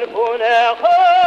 دربنا خالي